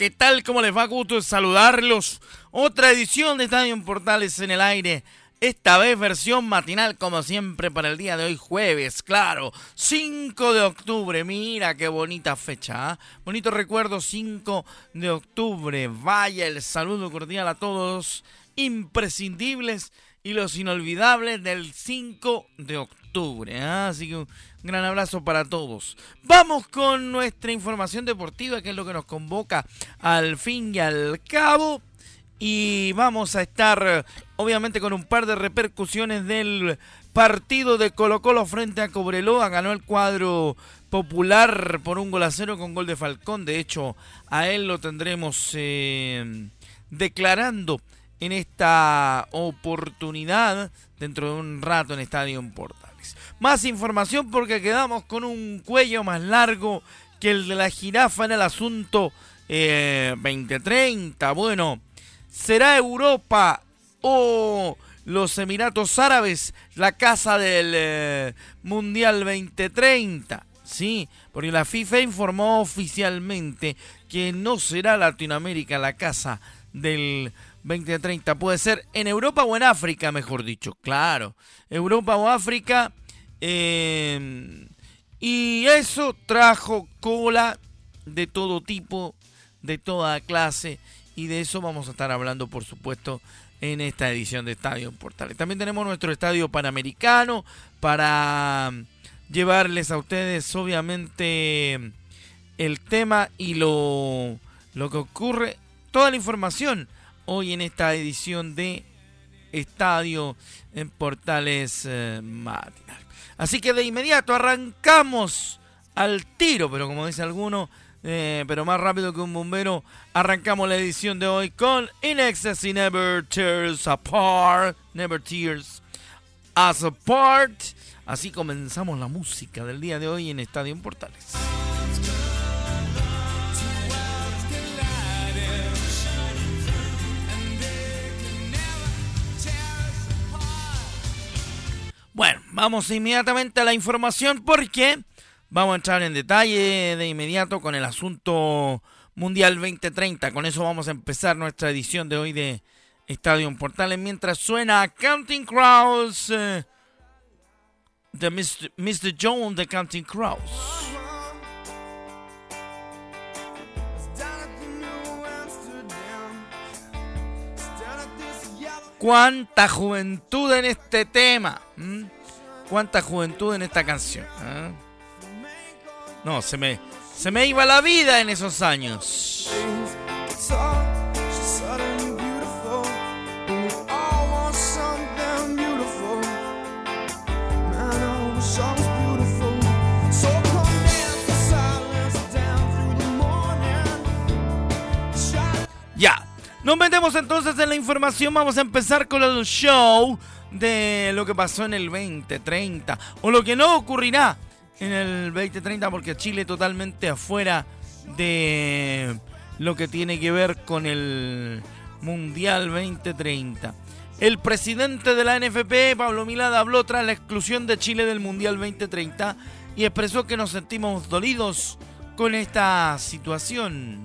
¿Qué tal? ¿Cómo les va? Gusto saludarlos. Otra edición de Estadio Portales en el aire. Esta vez versión matinal como siempre para el día de hoy jueves, claro, 5 de octubre, mira qué bonita fecha, ¿ah? bonito recuerdo 5 de octubre, vaya el saludo cordial a todos, imprescindibles y los inolvidables del 5 de octubre, ¿ah? así que gran abrazo para todos. Vamos con nuestra información deportiva, que es lo que nos convoca al fin y al cabo y vamos a estar obviamente con un par de repercusiones del partido de Colo Colo frente a Cobreloa. Ganó el cuadro popular por un gol a cero con gol de Falcón. De hecho, a él lo tendremos eh, declarando en esta oportunidad dentro de un rato en Estadio Portales. Más información porque quedamos con un cuello más largo que el de la jirafa en el asunto 2030. Eh, bueno ¿Será Europa o los Emiratos Árabes la casa del eh, Mundial 2030? Sí, porque la FIFA informó oficialmente que no será Latinoamérica la casa del 2030. Puede ser en Europa o en África, mejor dicho. Claro, Europa o África. Em, y eso trajo cola de todo tipo, de toda clase y de eso vamos a estar hablando, por supuesto, en esta edición de Estadio Portales. También tenemos nuestro estadio panamericano para llevarles a ustedes, obviamente, el tema y lo, lo que ocurre, toda la información hoy en esta edición de Estadio en Portales eh. Así que de inmediato arrancamos al tiro, pero como dice alguno, eh, pero más rápido que un bombero, arrancamos la edición de hoy con In Ecstasy Never Tears Apart. Never Tears Apart. Así comenzamos la música del día de hoy en Estadio Portales. Vamos inmediatamente a la información porque Vamos a entrar en detalle de inmediato con el asunto Mundial 2030. Con eso vamos a empezar nuestra edición de hoy de Estadio Portales. Mientras suena Counting Crows eh, de Mr. Mr. Jones de Counting Crows. Cuánta juventud en este tema. Cuánta juventud en esta canción. ¿eh? No, se me, se me iba la vida en esos años. Ya, nos metemos entonces en la información. Vamos a empezar con el show de lo que pasó en el 2030 o lo que no ocurrirá en el 2030 porque Chile totalmente afuera de lo que tiene que ver con el Mundial 2030. El presidente de la NFP, Pablo Milada, habló tras la exclusión de Chile del Mundial 2030 y expresó que nos sentimos dolidos con esta situación.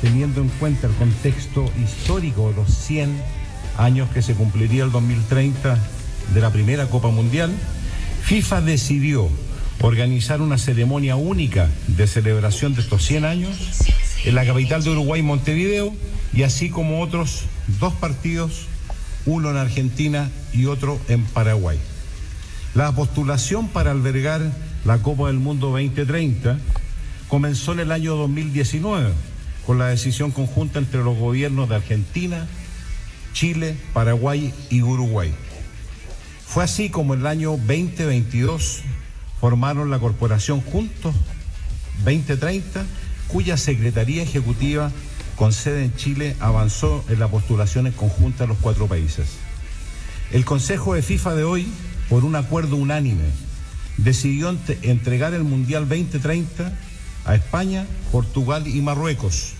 Teniendo en cuenta el contexto histórico los 100 años que se cumpliría el 2030 de la primera Copa Mundial, FIFA decidió organizar una ceremonia única de celebración de estos 100 años en la capital de Uruguay, Montevideo, y así como otros dos partidos, uno en Argentina y otro en Paraguay. La postulación para albergar la Copa del Mundo 2030 comenzó en el año 2019 con la decisión conjunta entre los gobiernos de Argentina, Chile, Paraguay y Uruguay. Fue así como en el año 2022 formaron la corporación Juntos 2030, cuya Secretaría Ejecutiva con sede en Chile avanzó en la postulación en conjunta de los cuatro países. El Consejo de FIFA de hoy, por un acuerdo unánime, decidió entregar el Mundial 2030 a España, Portugal y Marruecos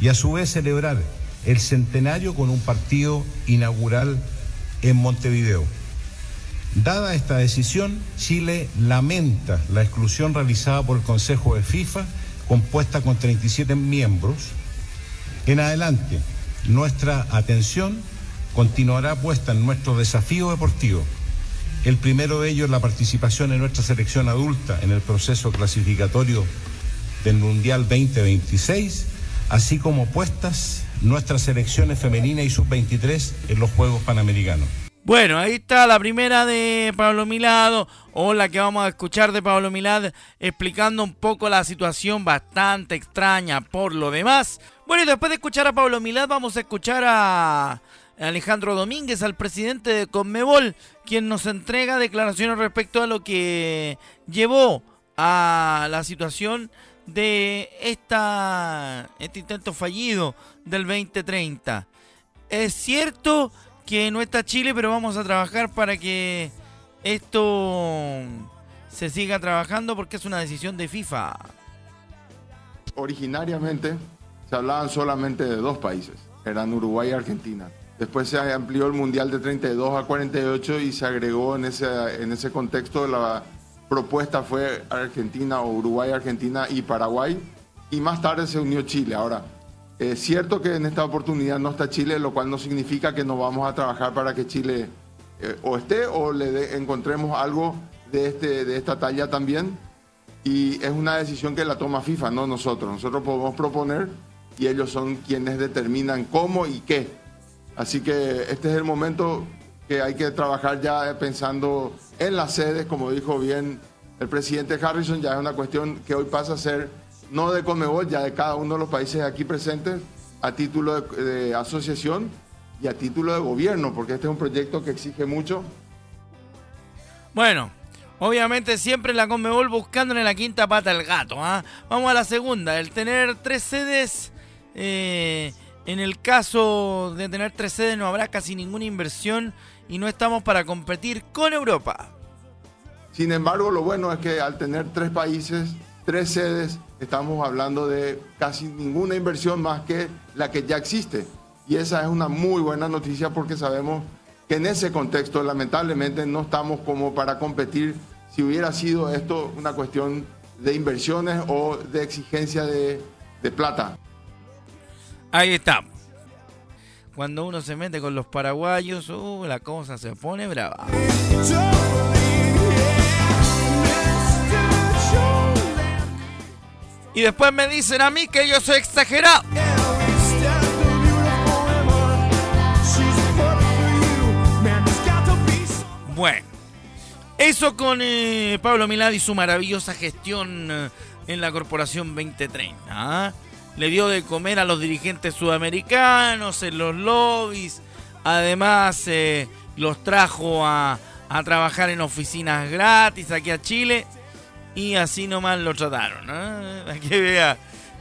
y a su vez celebrar el centenario con un partido inaugural en Montevideo. Dada esta decisión, Chile lamenta la exclusión realizada por el Consejo de FIFA, compuesta con 37 miembros. En adelante, nuestra atención continuará puesta en nuestro desafío deportivo. El primero de ellos es la participación en nuestra selección adulta en el proceso clasificatorio del Mundial 2026, así como puestas nuestras selecciones femeninas y sub-23 en los Juegos Panamericanos. Bueno, ahí está la primera de Pablo Milado, o la que vamos a escuchar de Pablo Milad, explicando un poco la situación bastante extraña por lo demás. Bueno, y después de escuchar a Pablo Milad, vamos a escuchar a Alejandro Domínguez, al presidente de Conmebol, quien nos entrega declaraciones respecto a lo que llevó a la situación de esta, este intento fallido del 2030. Es cierto que no está Chile, pero vamos a trabajar para que esto se siga trabajando porque es una decisión de FIFA. Originariamente se hablaban solamente de dos países, eran Uruguay y Argentina. Después se amplió el Mundial de 32 a 48 y se agregó en ese, en ese contexto la propuesta fue Argentina o Uruguay, Argentina y Paraguay. Y más tarde se unió Chile. Ahora, es cierto que en esta oportunidad no está Chile, lo cual no significa que no vamos a trabajar para que Chile eh, o esté o le encontremos algo de, este, de esta talla también. Y es una decisión que la toma FIFA, no nosotros. Nosotros podemos proponer y ellos son quienes determinan cómo y qué. Así que este es el momento que hay que trabajar ya pensando en las sedes, como dijo bien el presidente Harrison, ya es una cuestión que hoy pasa a ser no de Comebol, ya de cada uno de los países aquí presentes, a título de, asociación y a título de gobierno, porque este es un proyecto que exige mucho. Bueno, obviamente siempre la Comebol buscándole la quinta pata al gato. ¿ah? Vamos a la segunda, el tener tres sedes... Eh, en el caso de tener tres sedes no habrá casi ninguna inversión y no estamos para competir con Europa. Sin embargo, lo bueno es que al tener tres países, tres sedes, estamos hablando de casi ninguna inversión más que la que ya existe. Y esa es una muy buena noticia porque sabemos que en ese contexto lamentablemente no estamos como para competir si hubiera sido esto una cuestión de inversiones o de exigencia de, plata. Ahí está. Cuando uno se mete con los paraguayos, uh, la cosa se pone brava. Y después me dicen a mí que yo soy exagerado. Bueno, eso con eh, Pablo Milad y su maravillosa gestión eh, en la Corporación 2030. ¿ah? Le dio de comer a los dirigentes sudamericanos en los lobbies, además eh, los trajo a, a, trabajar en oficinas gratis aquí a Chile y así nomás lo trataron. ¿eh? que vea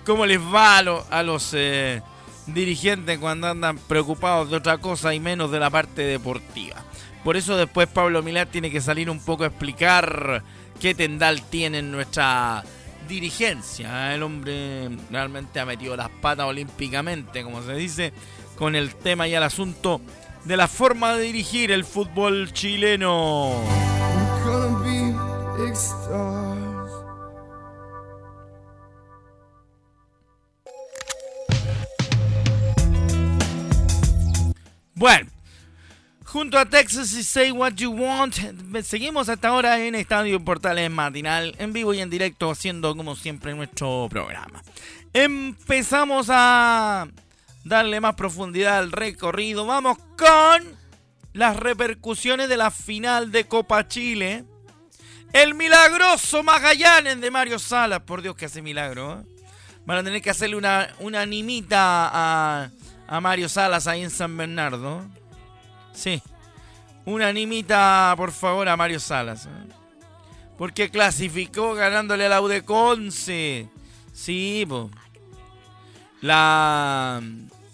cómo les va a, los eh, dirigentes cuando andan preocupados de otra cosa y menos de la parte deportiva. Por eso después Pablo Milar tiene que salir un poco a explicar qué tendal tiene en nuestra dirigencia. El hombre realmente ha metido las patas olímpicamente, como se dice, con el tema y el asunto de la forma de dirigir el fútbol chileno. Bueno, Junto a Texas y Say What You Want, seguimos hasta ahora en Estadio Portales Matinal, en vivo y en directo, haciendo como siempre nuestro programa. Empezamos a darle más profundidad al recorrido. Vamos con las repercusiones de la final de Copa Chile. El milagroso Magallanes de Mario Salas. Por Dios que hace milagro. ¿eh? Van a tener que hacerle una, una animita a, a Mario Salas ahí en San Bernardo. Sí. Una animita, por favor, a Mario Salas. ¿eh? Porque clasificó ganándole a la Udeconce. Sí, po. La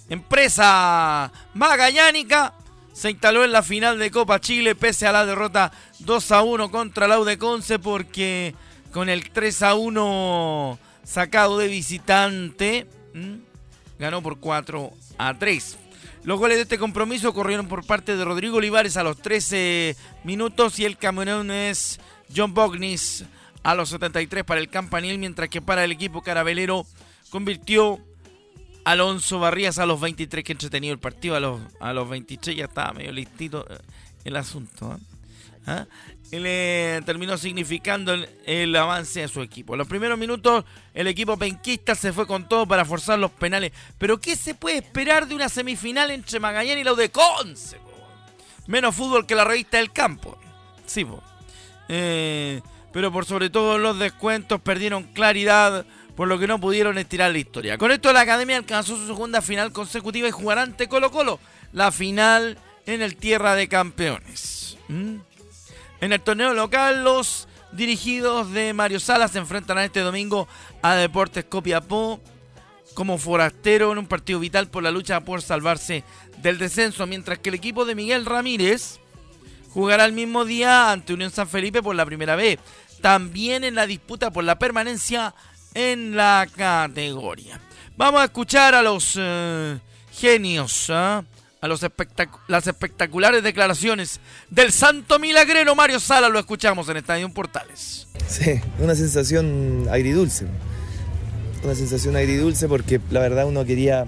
empresa magallánica se instaló en la final de Copa Chile pese a la derrota 2 a 1 contra la Udeconce porque con el 3 a 1 sacado de visitante ganó por 4 a 3. Los goles de este compromiso corrieron por parte de Rodrigo Olivares a los 13 minutos y el es John Bognis a los 73 para el Campanil, mientras que para el equipo carabelero convirtió Alonso Barrías a los 23, que entretenido el partido, a los, a los 23 ya estaba medio listito eh, el asunto. ¿eh? ¿Ah? Le terminó significando el, avance de su equipo. En los primeros minutos el equipo penquista se fue con todo para forzar los penales. Pero ¿qué se puede esperar de una semifinal entre Magallanes y la de Conce? Menos fútbol que la revista del campo. Sí. Eh, pero por sobre todo los descuentos perdieron claridad, por lo que no pudieron estirar la historia. Con esto la academia alcanzó su segunda final consecutiva y jugará ante Colo Colo, la final en el Tierra de Campeones. ¿Mm? En el torneo local, los dirigidos de Mario Salas se enfrentarán este domingo a Deportes Copiapó como forastero en un partido vital por la lucha por salvarse del descenso, mientras que el equipo de Miguel Ramírez jugará el mismo día ante Unión San Felipe por la primera vez. También en la disputa por la permanencia en la categoría. Vamos a escuchar a los eh, genios, ¿ah? A los las espectaculares declaraciones del santo milagrero Mario Sala. Lo escuchamos en Estadio Portales. Sí, una sensación agridulce. Una sensación agridulce porque la verdad uno quería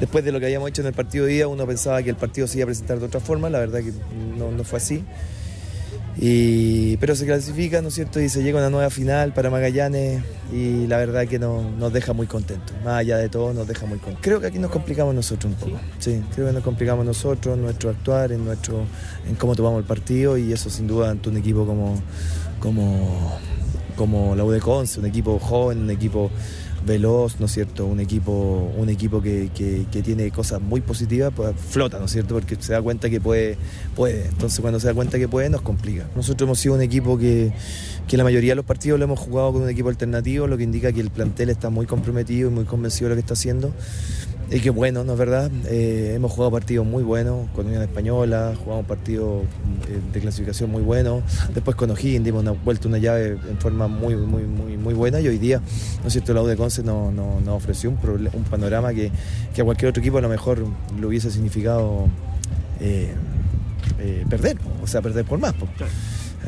después de lo que habíamos hecho en el partido de día, uno pensaba que el partido se iba a presentar de otra forma, la verdad que no, fue así. Pero se clasifica, ¿no es cierto? Y se llega a una nueva final para Magallanes y la verdad que nos deja muy contentos. Más allá de todo, nos deja muy contentos. Creo que aquí nos complicamos nosotros un poco. Sí, creo que nos complicamos nosotros, nuestro actuar, en, nuestro, en cómo tomamos el partido y eso sin duda ante un equipo como, como, como la UD un equipo joven, un equipo veloz, ¿no es cierto? Un equipo, un equipo que, tiene cosas muy positivas, pues flota, ¿no es cierto? Porque se da cuenta que puede, puede. Entonces cuando se da cuenta que puede, nos complica. Nosotros hemos sido un equipo que, que la mayoría de los partidos lo hemos jugado con un equipo alternativo, lo que indica que el plantel está muy comprometido y muy convencido de lo que está haciendo. Y que bueno, ¿no es verdad? Eh, hemos jugado partidos muy buenos con Unión Española, jugamos partidos eh, de clasificación muy buenos. Después con O'Higgins dimos una vuelta, una llave en forma muy, muy, muy, muy buena. Y hoy día, ¿no es cierto? La U de Conce nos no, ofreció un, un panorama que, que, a cualquier otro equipo a lo mejor le hubiese significado eh, perder, o sea, perder por más.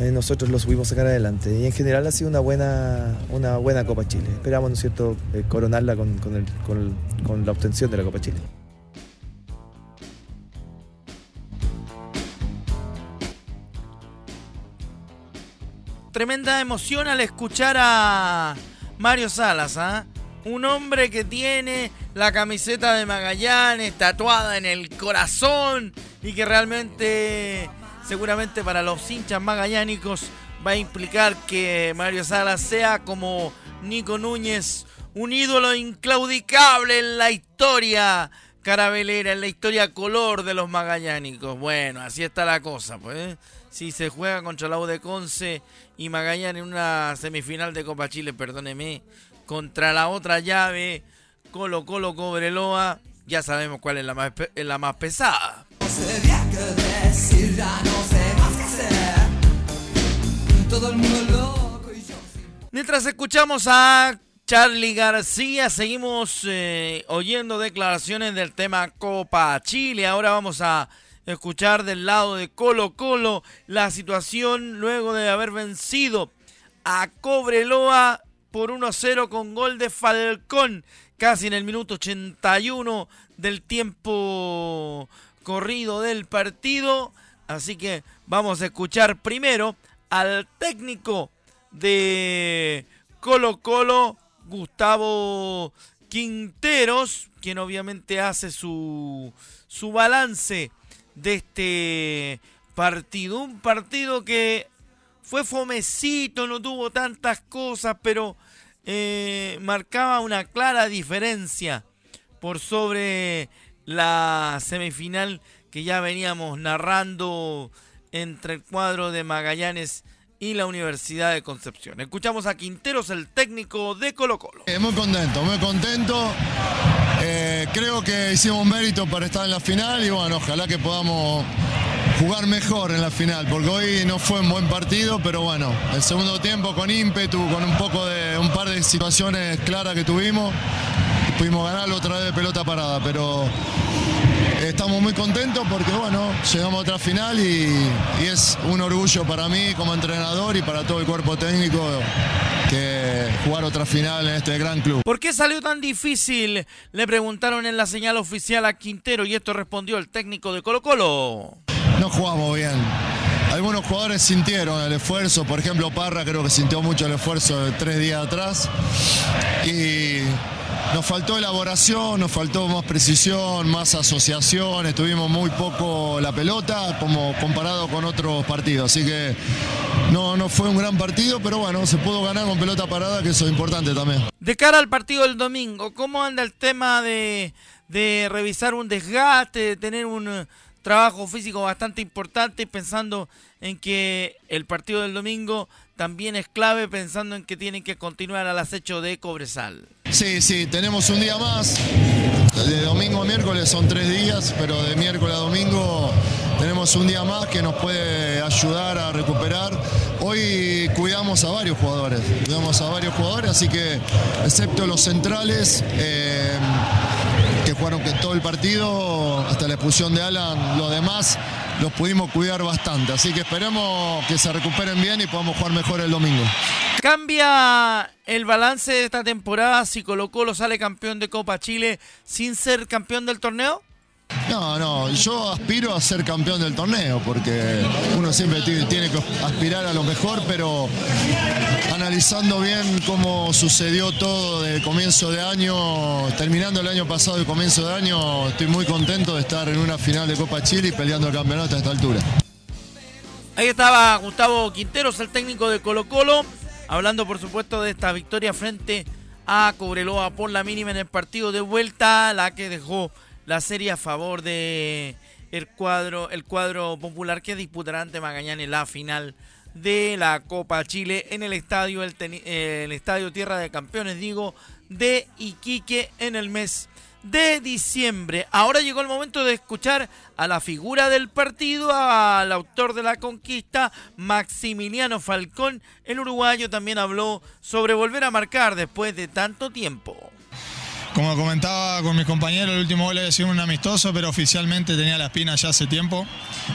Eh, nosotros lo subimos a sacar adelante. Y en general ha sido una buena, una buena Copa Chile. Esperamos, ¿no es cierto?, eh, coronarla con, con, la obtención de la Copa Chile. Tremenda emoción al escuchar a Mario Salas, ¿ah? Un hombre que tiene la camiseta de Magallanes tatuada en el corazón y que realmente seguramente para los hinchas magallánicos va a implicar que Mario Salas sea como Nico Núñez, un ídolo inclaudicable en la historia carabelera, en la historia color de los magallánicos. Bueno, así está la cosa, pues. ¿eh? Si se juega contra la U de Conce y Magallanes en una semifinal de Copa Chile, perdóneme, contra la otra llave, Colo Colo Cobreloa, ya sabemos cuál es la más, es la más pesada. Mientras escuchamos a Charlie García, seguimos eh, oyendo declaraciones del tema Copa Chile. Ahora vamos a escuchar del lado de Colo Colo la situación luego de haber vencido a Cobreloa por 1-0 con gol de Falcón, casi en el minuto 81 del tiempo corrido del partido. Así que vamos a escuchar primero al técnico de Colo Colo, Gustavo Quinteros, quien obviamente hace su, su balance de este partido. Un partido que fue fomecito, no tuvo tantas cosas, pero eh, marcaba una clara diferencia por sobre la semifinal que ya veníamos narrando entre el cuadro de Magallanes y la Universidad de Concepción. Escuchamos a Quinteros, el técnico de Colo Colo. Eh, muy contento, muy contento. Eh, creo que hicimos mérito para estar en la final y bueno, ojalá que podamos jugar mejor en la final, porque hoy no fue un buen partido, pero bueno, el segundo tiempo con ímpetu, con un poco de un par de situaciones claras que tuvimos, pudimos ganarlo otra vez de pelota parada, pero estamos muy contentos porque bueno, llegamos a otra final y, es un orgullo para mí como entrenador y para todo el cuerpo técnico que jugar otra final en este gran club. ¿Por qué salió tan difícil? Le preguntaron en la señal oficial a Quintero y esto respondió el técnico de Colo Colo. No jugamos bien. Algunos jugadores sintieron el esfuerzo, por ejemplo Parra creo que sintió mucho el esfuerzo de tres días atrás y nos faltó elaboración, nos faltó más precisión, más asociación, estuvimos muy poco la pelota como comparado con otros partidos, así que no, no fue un gran partido, pero bueno, se pudo ganar con pelota parada, que eso es importante también. De cara al partido del domingo, ¿cómo anda el tema de, de revisar un desgaste, de tener un trabajo físico bastante importante, pensando en que el partido del domingo también es clave, pensando en que tienen que continuar al acecho de Cobresal? Sí, sí, tenemos un día más. De domingo a miércoles son tres días, pero de miércoles a domingo tenemos un día más que nos puede ayudar a recuperar. Hoy cuidamos a varios jugadores, cuidamos a varios jugadores, así que excepto los centrales, eh, jugaron que todo el partido, hasta la expulsión de Alan, los demás los pudimos cuidar bastante. Así que esperemos que se recuperen bien y podamos jugar mejor el domingo. ¿Cambia el balance de esta temporada si Colo Colo sale campeón de Copa Chile sin ser campeón del torneo? No, no, yo aspiro a ser campeón del torneo porque uno siempre tiene que aspirar a lo mejor, pero analizando bien cómo sucedió todo de comienzo de año, terminando el año pasado y comienzo de año, estoy muy contento de estar en una final de Copa Chile y peleando el campeonato a esta altura. Ahí estaba Gustavo Quinteros, el técnico de Colo Colo, hablando por supuesto de esta victoria frente a Cobreloa por la mínima en el partido de vuelta, la que dejó la serie a favor de el cuadro, el cuadro popular que disputará ante Magallanes la final de la Copa Chile en el estadio, el, el estadio Tierra de Campeones, digo, de Iquique en el mes de diciembre. Ahora llegó el momento de escuchar a la figura del partido, al autor de la conquista, Maximiliano Falcón. El uruguayo también habló sobre volver a marcar después de tanto tiempo. Como comentaba con mis compañeros, el último gol había sido un amistoso, pero oficialmente tenía la espina ya hace tiempo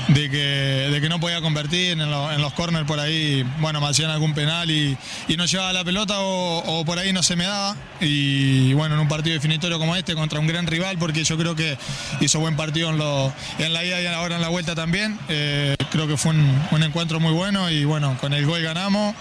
de que, de que no podía convertir en, los corners por ahí, bueno, me hacían algún penal y, y no llevaba la pelota o, por ahí no se me daba. Y bueno, en un partido definitorio como este contra un gran rival, porque yo creo que hizo buen partido en, la ida y ahora en la vuelta también. Eh, creo que fue un encuentro muy bueno y bueno, con el gol ganamos.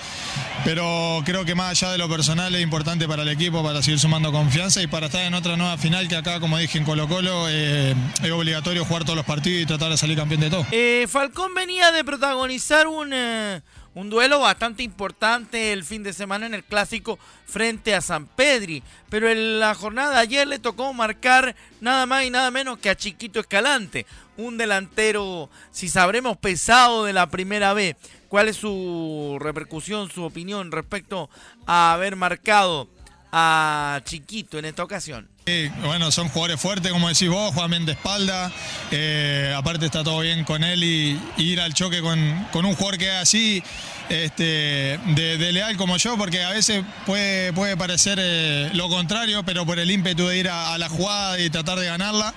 Pero creo que más allá de lo personal es importante para el equipo, para seguir sumando confianza y para estar en otra nueva final que acá, como dije en Colo Colo, eh, es obligatorio jugar todos los partidos y tratar de salir campeón de todo. Eh, Falcón venía de protagonizar un, eh, un duelo bastante importante el fin de semana en el clásico frente a San Pedri, pero en la jornada de ayer le tocó marcar nada más y nada menos que a Chiquito Escalante, un delantero, si sabremos, pesado de la primera vez. ¿Cuál es su repercusión, su opinión respecto a haber marcado a Chiquito en esta ocasión? Sí, bueno, son jugadores fuertes, como decís vos, juegan bien de espalda. Eh, aparte está todo bien con él y, ir al choque con, un jugador que es así, este, de, leal como yo, porque a veces puede, puede parecer eh, lo contrario, pero por el ímpetu de ir a la jugada y tratar de ganarla.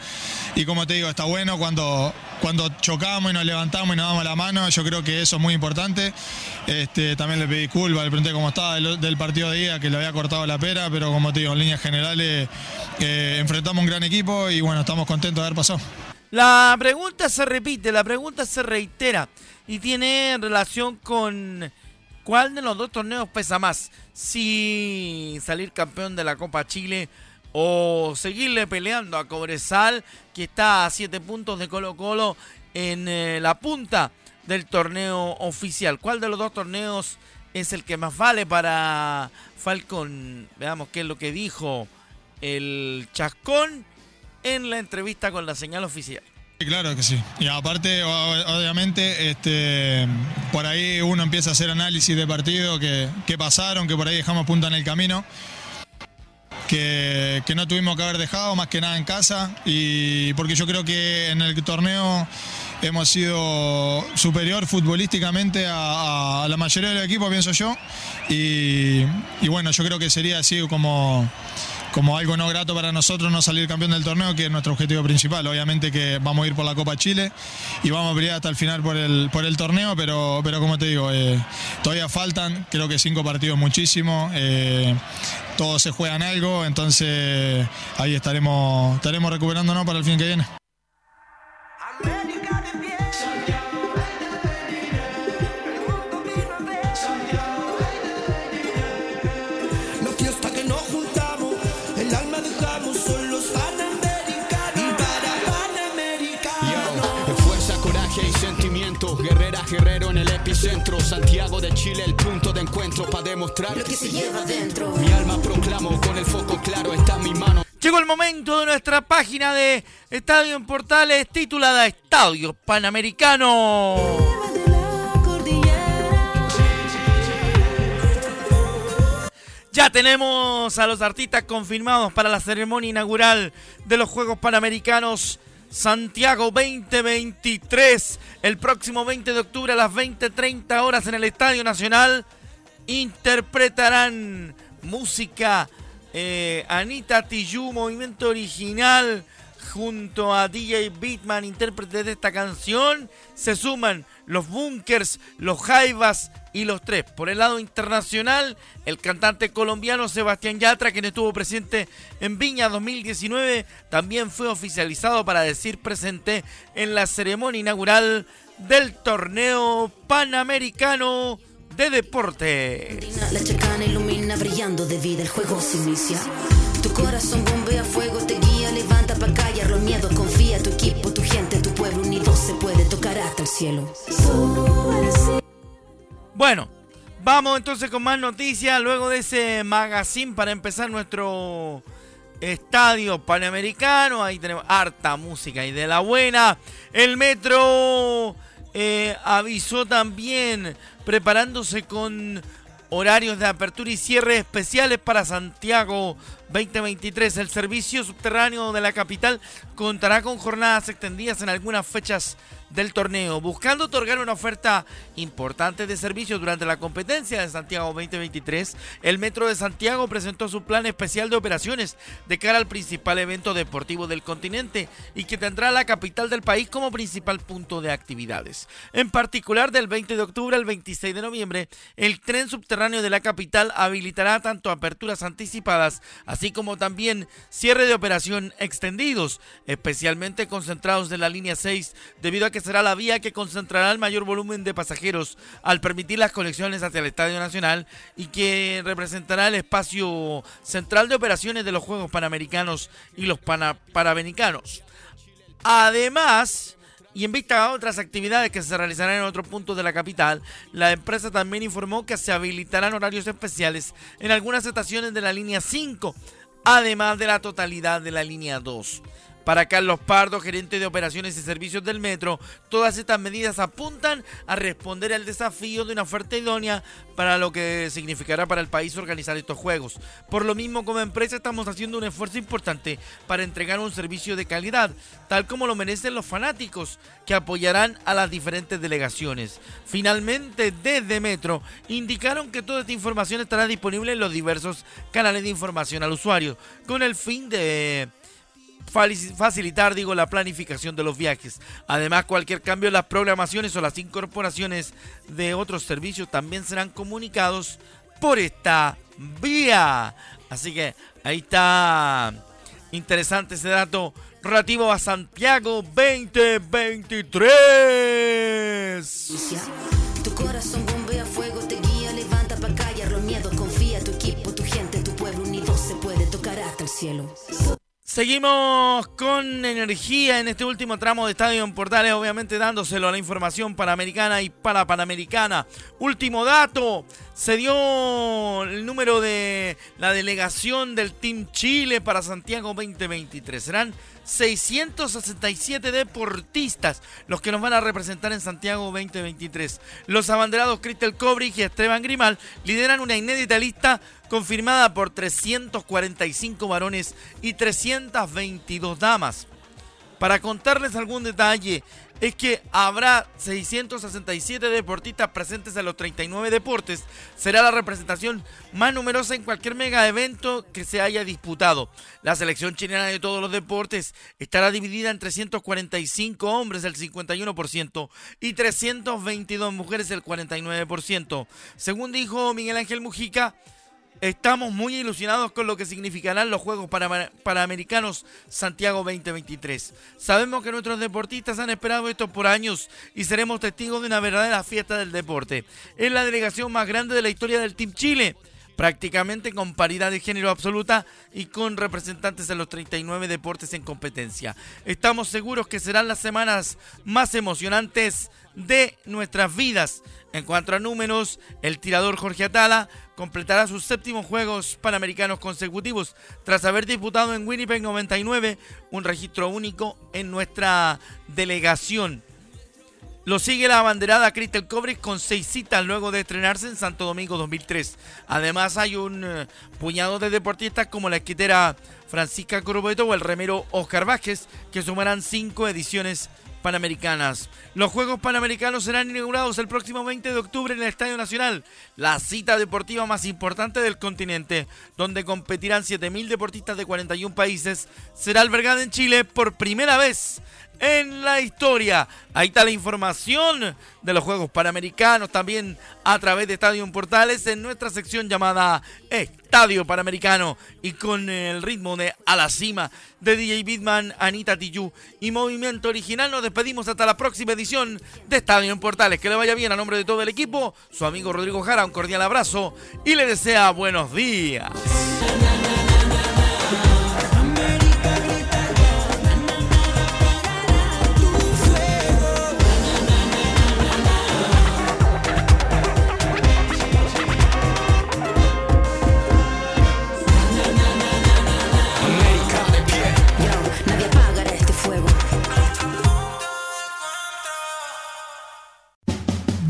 Y como te digo, está bueno cuando, cuando chocamos y nos levantamos y nos damos la mano, yo creo que eso es muy importante. Este, también le pedí disculpas, le pregunté cómo estaba del, partido de día, que le había cortado la pera, pero como te digo, en líneas generales eh, enfrentamos un gran equipo y bueno, estamos contentos de haber pasado. La pregunta se repite, la pregunta se reitera y tiene relación con cuál de los dos torneos pesa más. Si salir campeón de la Copa Chile o seguirle peleando a Cobresal, que está a 7 puntos de Colo Colo en eh, la punta del torneo oficial. ¿Cuál de los dos torneos es el que más vale para Falcon? Veamos qué es lo que dijo el Chascón en la entrevista con la señal oficial. Claro que sí. Y aparte, obviamente, este, por ahí uno empieza a hacer análisis de partido, que, pasaron, que por ahí dejamos punta en el camino, que, no tuvimos que haber dejado más que nada en casa, y porque yo creo que en el torneo hemos sido superior futbolísticamente a, la mayoría del equipo, pienso yo, y, y bueno, yo creo que sería así como como algo no grato para nosotros no salir campeón del torneo, que es nuestro objetivo principal. Obviamente que vamos a ir por la Copa Chile y vamos a pelear hasta el final por el, por el torneo, pero, pero como te digo, eh, todavía faltan, creo que cinco partidos muchísimo, eh, todos se juegan algo, entonces ahí estaremos, estaremos recuperándonos para el fin que viene. De encuentro para demostrar lo que se lleva dentro. Mi alma proclamo con el foco claro, está en mi mano. Llegó el momento de nuestra página de Estadio en Portales titulada Estadio Panamericano. Ya tenemos a los artistas confirmados para la ceremonia inaugural de los Juegos Panamericanos Santiago 2023. El próximo 20 de octubre a las 20.30 horas en el Estadio Nacional interpretarán música eh, Anita Tijoux, movimiento original, junto a DJ Beatman, intérprete de esta canción. Se suman los Bunkers, los Jaivas y los tres. Por el lado internacional, el cantante colombiano Sebastián Yatra, quien estuvo presente en Viña 2019, también fue oficializado para decir presente en la ceremonia inaugural del torneo panamericano de deporte. La chacana ilumina brillando de vida, el juego se inicia. Tu corazón bombea fuego, te guía, levanta para callar los miedos, confía, tu equipo, tu gente, tu pueblo unido se puede tocar hasta el cielo. Bueno, vamos entonces con más noticias luego de ese magazine para empezar nuestro estadio panamericano. Ahí tenemos harta música y de la buena. El metro eh, avisó también preparándose con horarios de apertura y cierre especiales para Santiago 2023. El servicio subterráneo de la capital contará con jornadas extendidas en algunas fechas del torneo, buscando otorgar una oferta importante de servicios durante la competencia de Santiago 2023. El Metro de Santiago presentó su plan especial de operaciones de cara al principal evento deportivo del continente y que tendrá la capital del país como principal punto de actividades. En particular, del 20 de octubre al 26 de noviembre, el tren subterráneo de la capital habilitará tanto aperturas anticipadas, así como también cierre de operación extendidos, especialmente concentrados de la línea 6, debido a que será la vía que concentrará el mayor volumen de pasajeros al permitir las conexiones hacia el Estadio Nacional y que representará el espacio central de operaciones de los Juegos Panamericanos y los Panamericanos. Además, y en vista a otras actividades que se realizarán en otros puntos de la capital, la empresa también informó que se habilitarán horarios especiales en algunas estaciones de la línea 5, además de la totalidad de la línea 2. Para Carlos Pardo, gerente de operaciones y servicios del metro, todas estas medidas apuntan a responder al desafío de una oferta idónea para lo que significará para el país organizar estos juegos. Por lo mismo, como empresa estamos haciendo un esfuerzo importante para entregar un servicio de calidad, tal como lo merecen los fanáticos que apoyarán a las diferentes delegaciones. Finalmente, desde Metro, indicaron que toda esta información estará disponible en los diversos canales de información al usuario, con el fin de facilitar, digo, la planificación de los viajes. Además, cualquier cambio en las programaciones o las incorporaciones de otros servicios también serán comunicados por esta vía. Así que ahí está interesante ese dato relativo a Santiago 2023. Tu corazón bombea fuego, te guía, levanta para callar los miedos, confía, tu equipo, tu gente, tu pueblo unido se puede tocar hasta el cielo. Seguimos con energía en este último tramo de Estadio en Portales, obviamente dándoselo a la información panamericana y para panamericana. Último dato, se dio el número de la delegación del Team Chile para Santiago 2023. Serán 667 deportistas los que nos van a representar en Santiago 2023. Los abanderados Cristel Kobrich y Esteban Grimal lideran una inédita lista confirmada por 345 varones y 322 damas. Para contarles algún detalle, es que habrá 667 deportistas presentes en los 39 deportes. Será la representación más numerosa en cualquier mega evento que se haya disputado. La selección chilena de todos los deportes estará dividida en 345 hombres, el 51%, y 322 mujeres, el 49%. Según dijo Miguel Ángel Mujica, Estamos muy ilusionados con lo que significarán los Juegos Panamericanos Santiago 2023. Sabemos que nuestros deportistas han esperado esto por años y seremos testigos de una verdadera fiesta del deporte. Es la delegación más grande de la historia del Team Chile, prácticamente con paridad de género absoluta y con representantes de los 39 deportes en competencia. Estamos seguros que serán las semanas más emocionantes de nuestras vidas. En cuanto a números, el tirador Jorge Atala completará sus séptimos Juegos Panamericanos consecutivos tras haber disputado en Winnipeg 99 un registro único en nuestra delegación. Lo sigue la abanderada Crystal Cobre con seis citas luego de estrenarse en Santo Domingo 2003. Además hay un eh, puñado de deportistas como la esquitera Francisca Corbeto o el remero Oscar Vázquez que sumarán cinco ediciones Panamericanas. Los Juegos Panamericanos serán inaugurados el próximo 20 de octubre en el Estadio Nacional, la cita deportiva más importante del continente, donde competirán 7.000 deportistas de 41 países. Será albergada en Chile por primera vez en la historia. Ahí está la información de los Juegos Panamericanos también a través de Estadio Portales en nuestra sección llamada Estadio Panamericano y con el ritmo de A la Cima de DJ Bitman, Anita Tijoux y Movimiento Original. Nos despedimos hasta la próxima edición de Estadio en Portales. Que le vaya bien a nombre de todo el equipo. Su amigo Rodrigo Jara, un cordial abrazo y le desea buenos días.